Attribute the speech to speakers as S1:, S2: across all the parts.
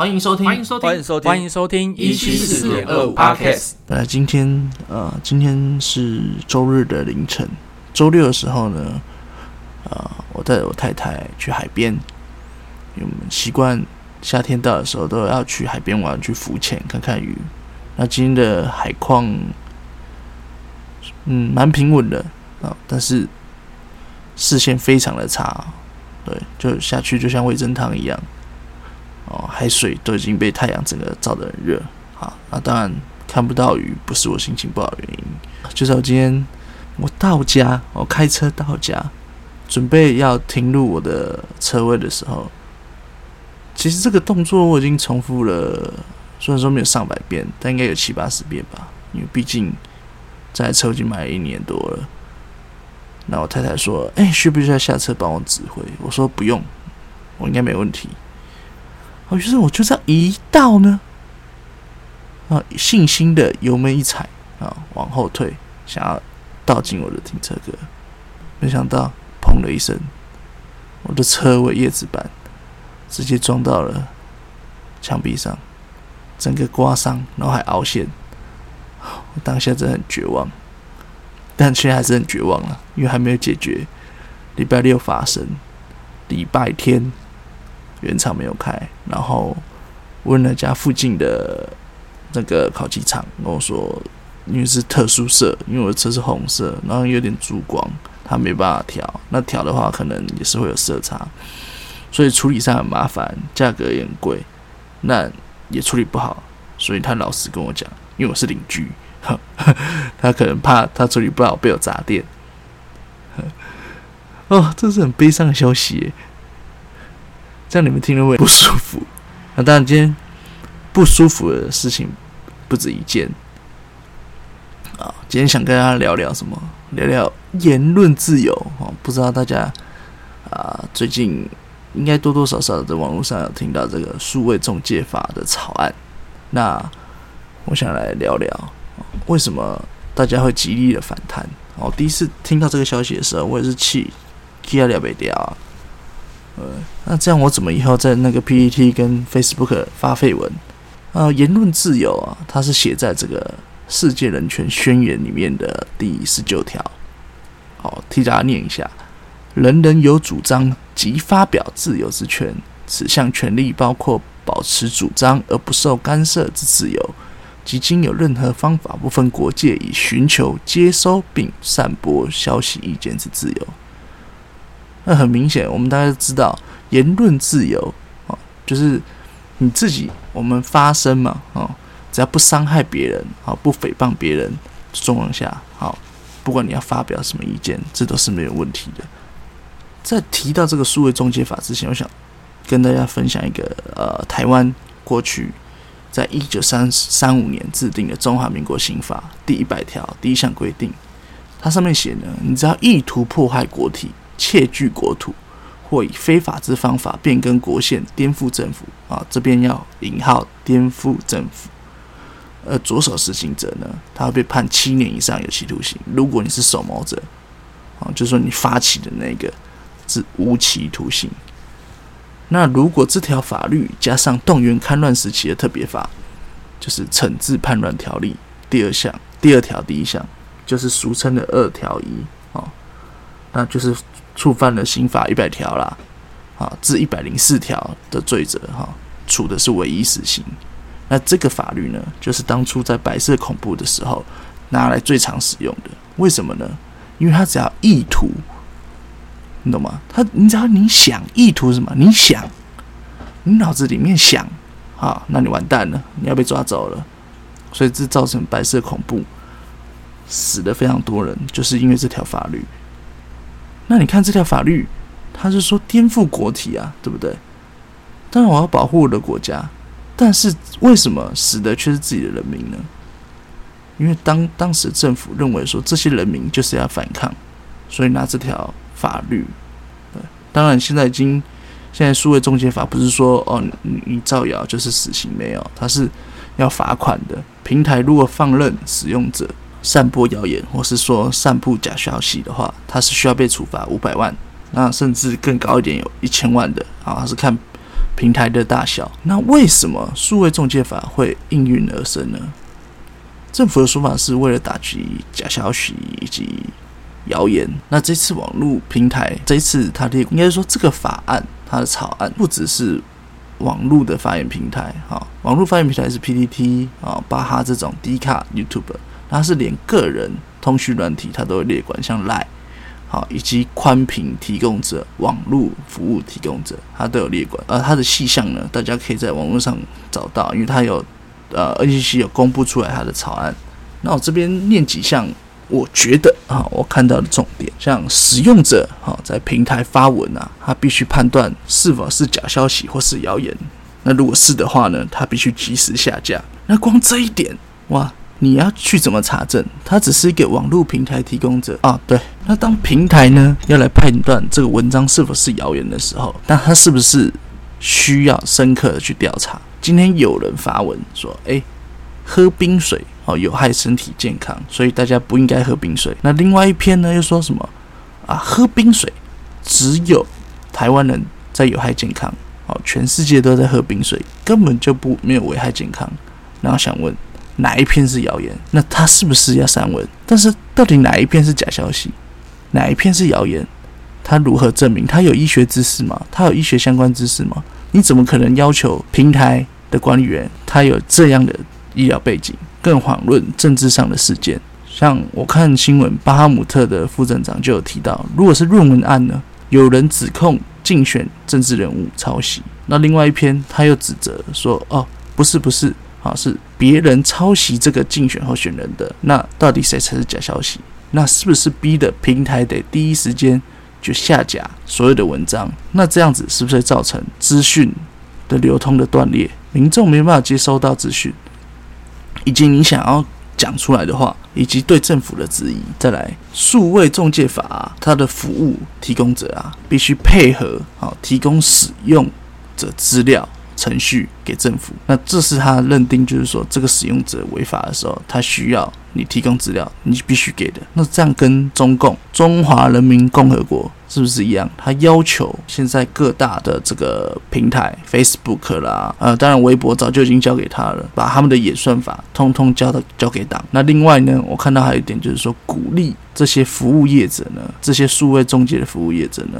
S1: 欢迎收听，
S2: 欢迎收听，
S3: 欢迎收听，
S2: 欢迎收听
S1: 一七四点二五 Podcast。
S4: 呃，今天呃，今天是周日的凌晨，周六的时候呢，呃，我带我太太去海边，因为我们习惯夏天到的时候都要去海边玩，去浮潜看看鱼。那今天的海况，嗯，蛮平稳的啊，但是视线非常的差，对，就下去就像味噌汤一样。哦，海水都已经被太阳整个照得很热，好，那当然看不到鱼，不是我心情不好的原因，就是我今天我到家，我开车到家，准备要停入我的车位的时候，其实这个动作我已经重复了，虽然说没有上百遍，但应该有七八十遍吧，因为毕竟在车已经买了一年多了。那我太太说：“哎，需不需要下车帮我指挥？”我说：“不用，我应该没问题。”哦，于是我就这样一倒呢，啊，信心的油门一踩啊，往后退，想要倒进我的停车格，没想到砰的一声，我的车尾叶子板直接撞到了墙壁上，整个刮伤，然后还凹陷。我当下真的很绝望，但现在还是很绝望了，因为还没有解决。礼拜六发生，礼拜天。原厂没有开，然后问了家附近的那个烤鸡厂，跟我说，因为是特殊色，因为我的车是红色，然后有点珠光，他没办法调。那调的话，可能也是会有色差，所以处理上很麻烦，价格也很贵，那也处理不好。所以他老实跟我讲，因为我是邻居，他可能怕他处理不好被我砸店。哦，这是很悲伤的消息。这样你们听了会不舒服。那当然，今天不舒服的事情不止一件啊。今天想跟大家聊聊什么？聊聊言论自由啊。不知道大家啊，最近应该多多少少在网络上有听到这个数位中介法的草案。那我想来聊聊，为什么大家会极力的反弹？哦，第一次听到这个消息的时候，我也是气气啊了没掉啊。那这样我怎么以后在那个 PPT 跟 Facebook 发绯闻？啊，言论自由啊，它是写在这个世界人权宣言里面的第十九条。好，替大家念一下：人人有主张及发表自由之权，此项权利包括保持主张而不受干涉之自由，及经有任何方法不分国界以寻求、接收并散播消息意见之自由。那很明显，我们大家都知道，言论自由啊，就是你自己我们发声嘛，哦，只要不伤害别人，哦不诽谤别人状况下，好，不管你要发表什么意见，这都是没有问题的。在提到这个数位中介法之前，我想跟大家分享一个呃，台湾过去在一九三三五年制定的《中华民国刑法》第一百条第一项规定，它上面写呢，你只要意图迫害国体。窃据国土，或以非法之方法变更国线、颠覆政府啊，这边要引号颠覆政府。呃，着手实行者呢，他会被判七年以上有期徒刑。如果你是首谋者，啊，就说你发起的那个是无期徒刑。那如果这条法律加上动员戡乱时期的特别法，就是惩治叛乱条例第二项第二条第一项，就是俗称的二条一啊，那就是。触犯了刑法一百条啦，啊，至一百零四条的罪责，哈，处的是唯一死刑。那这个法律呢，就是当初在白色恐怖的时候拿来最常使用的。为什么呢？因为他只要意图，你懂吗？他，你只要你想意图什么？你想，你脑子里面想，啊，那你完蛋了，你要被抓走了。所以这造成白色恐怖，死的非常多人，就是因为这条法律。那你看这条法律，它是说颠覆国体啊，对不对？当然我要保护我的国家，但是为什么死的却是自己的人民呢？因为当当时政府认为说这些人民就是要反抗，所以拿这条法律。对，当然现在已经现在数位中介法不是说哦你你造谣就是死刑没有，它是要罚款的。平台如果放任使用者。散播谣言，或是说散布假消息的话，他是需要被处罚五百万，那甚至更高一点，有一千万的啊，是看平台的大小。那为什么数位中介法会应运而生呢？政府的说法是为了打击假消息以及谣言。那这次网络平台，这一次它的应该说这个法案它的草案不只是网络的发言平台，哈，网络发言平台是 PPT 啊、巴哈这种低卡 YouTube，它是连个人通讯软体它都会列管，像 Line 好以及宽频提供者、网络服务提供者，它都有列管。而它的细项呢，大家可以在网络上找到，因为它有。呃，NCC 有公布出来它的草案，那我这边念几项，我觉得啊，我看到的重点，像使用者哈在平台发文啊，他必须判断是否是假消息或是谣言，那如果是的话呢，他必须及时下架。那光这一点哇，你要去怎么查证？它只是一个网络平台提供者啊，对。那当平台呢要来判断这个文章是否是谣言的时候，那它是不是需要深刻的去调查？今天有人发文说：“诶，喝冰水哦有害身体健康，所以大家不应该喝冰水。”那另外一篇呢又说什么啊？喝冰水只有台湾人在有害健康，哦，全世界都在喝冰水，根本就不没有危害健康。然后想问哪一篇是谣言？那他是不是要删文？但是到底哪一篇是假消息？哪一篇是谣言？他如何证明？他有医学知识吗？他有医学相关知识吗？你怎么可能要求平台的管理员他有这样的医疗背景？更遑论政治上的事件。像我看新闻，巴哈姆特的副镇长就有提到，如果是论文案呢，有人指控竞选政治人物抄袭，那另外一篇他又指责说，哦，不是不是，啊是别人抄袭这个竞选候选人的，那到底谁才是假消息？那是不是逼的平台得第一时间？就下架所有的文章，那这样子是不是造成资讯的流通的断裂？民众没办法接收到资讯，以及你想要讲出来的话，以及对政府的质疑。再来，数位中介法它的服务提供者啊，必须配合好提供使用者资料。程序给政府，那这是他认定，就是说这个使用者违法的时候，他需要你提供资料，你必须给的。那这样跟中共中华人民共和国是不是一样？他要求现在各大的这个平台，Facebook 啦，呃，当然微博早就已经交给他了，把他们的演算法通通交到交给党。那另外呢，我看到还有一点就是说，鼓励这些服务业者呢，这些数位中介的服务业者呢，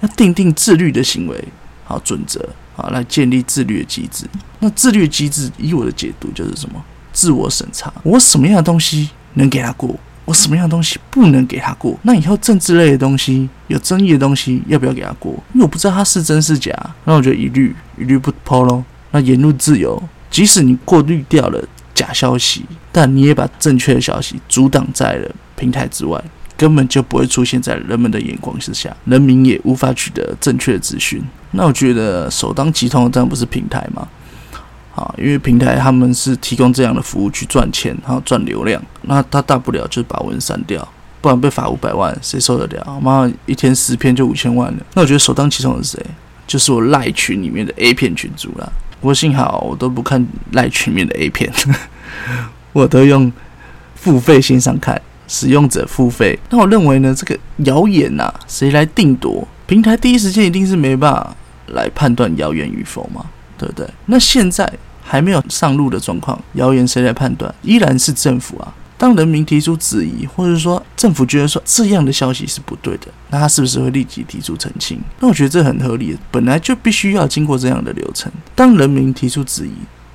S4: 要定定自律的行为好准则。啊，来建立自律的机制。那自律机制，以我的解读就是什么？自我审查。我什么样的东西能给他过？我什么样的东西不能给他过？那以后政治类的东西、有争议的东西，要不要给他过？因为我不知道他是真是假。那我觉得一律一律不抛喽。那言论自由，即使你过滤掉了假消息，但你也把正确的消息阻挡在了平台之外。根本就不会出现在人们的眼光之下，人民也无法取得正确的资讯。那我觉得首当其冲的当然不是平台嘛，啊，因为平台他们是提供这样的服务去赚钱，然后赚流量。那他大不了就是把文删掉，不然被罚五百万，谁受得了？妈，一天十篇就五千万了。那我觉得首当其冲的是谁？就是我赖群里面的 A 片群主啦。不过幸好我都不看赖群里面的 A 片，我都用付费线上看。使用者付费，那我认为呢，这个谣言呐，谁来定夺？平台第一时间一定是没办法来判断谣言与否嘛，对不对？那现在还没有上路的状况，谣言谁来判断？依然是政府啊。当人民提出质疑，或者说政府觉得说这样的消息是不对的，那他是不是会立即提出澄清？那我觉得这很合理，本来就必须要经过这样的流程。当人民提出质疑。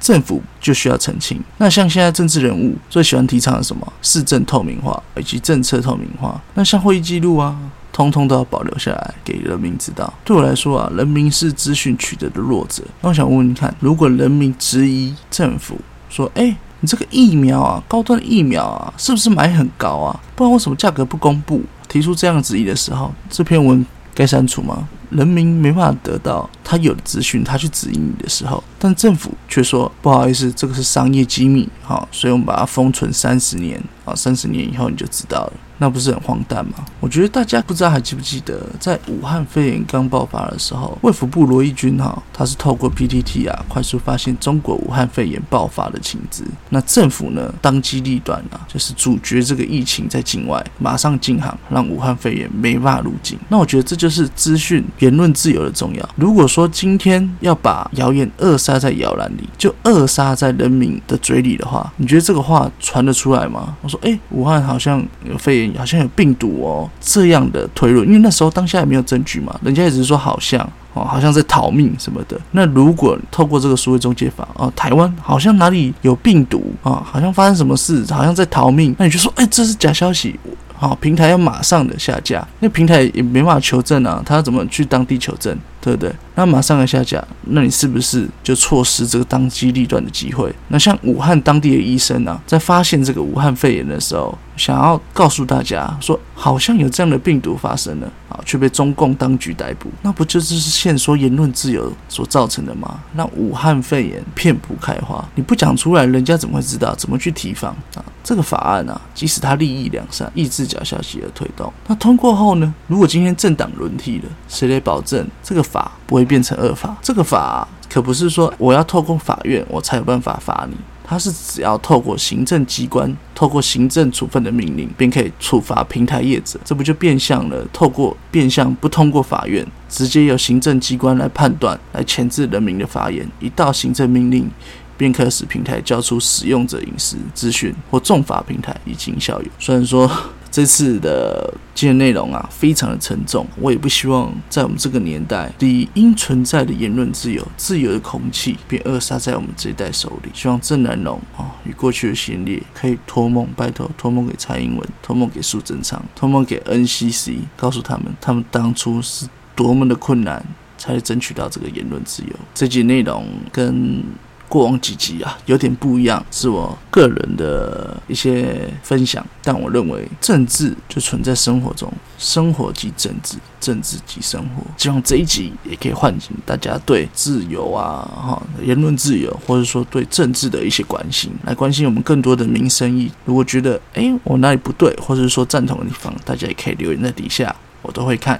S4: 政府就需要澄清。那像现在政治人物最喜欢提倡的什么？市政透明化以及政策透明化。那像会议记录啊，通通都要保留下来给人民知道。对我来说啊，人民是资讯取得的弱者。那我想问问看，如果人民质疑政府说：“哎，你这个疫苗啊，高端疫苗啊，是不是买很高啊？不然为什么价格不公布？”提出这样质疑的时候，这篇文该删除吗？人民没办法得到他有的资讯，他去指引你的时候，但政府却。说不好意思，这个是商业机密，好，所以我们把它封存三十年，啊，三十年以后你就知道了。那不是很荒诞吗？我觉得大家不知道还记不记得，在武汉肺炎刚爆发的时候，卫福部罗毅军哈，他是透过 PTT 啊，快速发现中国武汉肺炎爆发的情资。那政府呢，当机立断啊，就是阻绝这个疫情在境外马上进航，让武汉肺炎没法入境。那我觉得这就是资讯言论自由的重要。如果说今天要把谣言扼杀在摇篮里，就扼杀在人民的嘴里的话，你觉得这个话传得出来吗？我说，哎，武汉好像有肺炎。好像有病毒哦，这样的推论，因为那时候当下也没有证据嘛，人家也只是说好像哦，好像在逃命什么的。那如果透过这个所谓中介法哦，台湾好像哪里有病毒啊，好像发生什么事，好像在逃命，那你就说，哎，这是假消息，好，平台要马上的下架，那平台也没办法求证啊，他要怎么去当地求证？对不对？那马上要下架，那你是不是就错失这个当机立断的机会？那像武汉当地的医生啊，在发现这个武汉肺炎的时候，想要告诉大家说，好像有这样的病毒发生了啊，却被中共当局逮捕，那不就是限缩言论自由所造成的吗？让武汉肺炎遍布开花，你不讲出来，人家怎么会知道？怎么去提防啊？这个法案啊，即使它利益两善，抑制假消息而推动，那通过后呢？如果今天政党轮替了，谁来保证这个法不会变成恶法？这个法可不是说我要透过法院我才有办法罚你，它是只要透过行政机关，透过行政处分的命令，便可以处罚平台业者。这不就变相了？透过变相不通过法院，直接由行政机关来判断，来钳制人民的发言。一道行政命令。便可使平台交出使用者隐私资讯或重罚平台以经效用。虽然说这次的今天内容啊非常的沉重，我也不希望在我们这个年代，理应存在的言论自由、自由的空气，便扼杀在我们这一代手里。希望郑南龙啊与过去的先烈可以托梦，拜托托梦给蔡英文，托梦给苏贞昌，托梦给 NCC，告诉他们，他们当初是多么的困难，才争取到这个言论自由。这集内容跟。过往几集啊，有点不一样，是我个人的一些分享。但我认为，政治就存在生活中，生活即政治，政治即生活。希望这一集也可以唤醒大家对自由啊，哈，言论自由，或者说对政治的一些关心，来关心我们更多的民生意。如果觉得哎我哪里不对，或者说赞同的地方，大家也可以留言在底下，我都会看。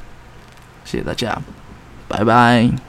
S4: 谢谢大家，拜拜。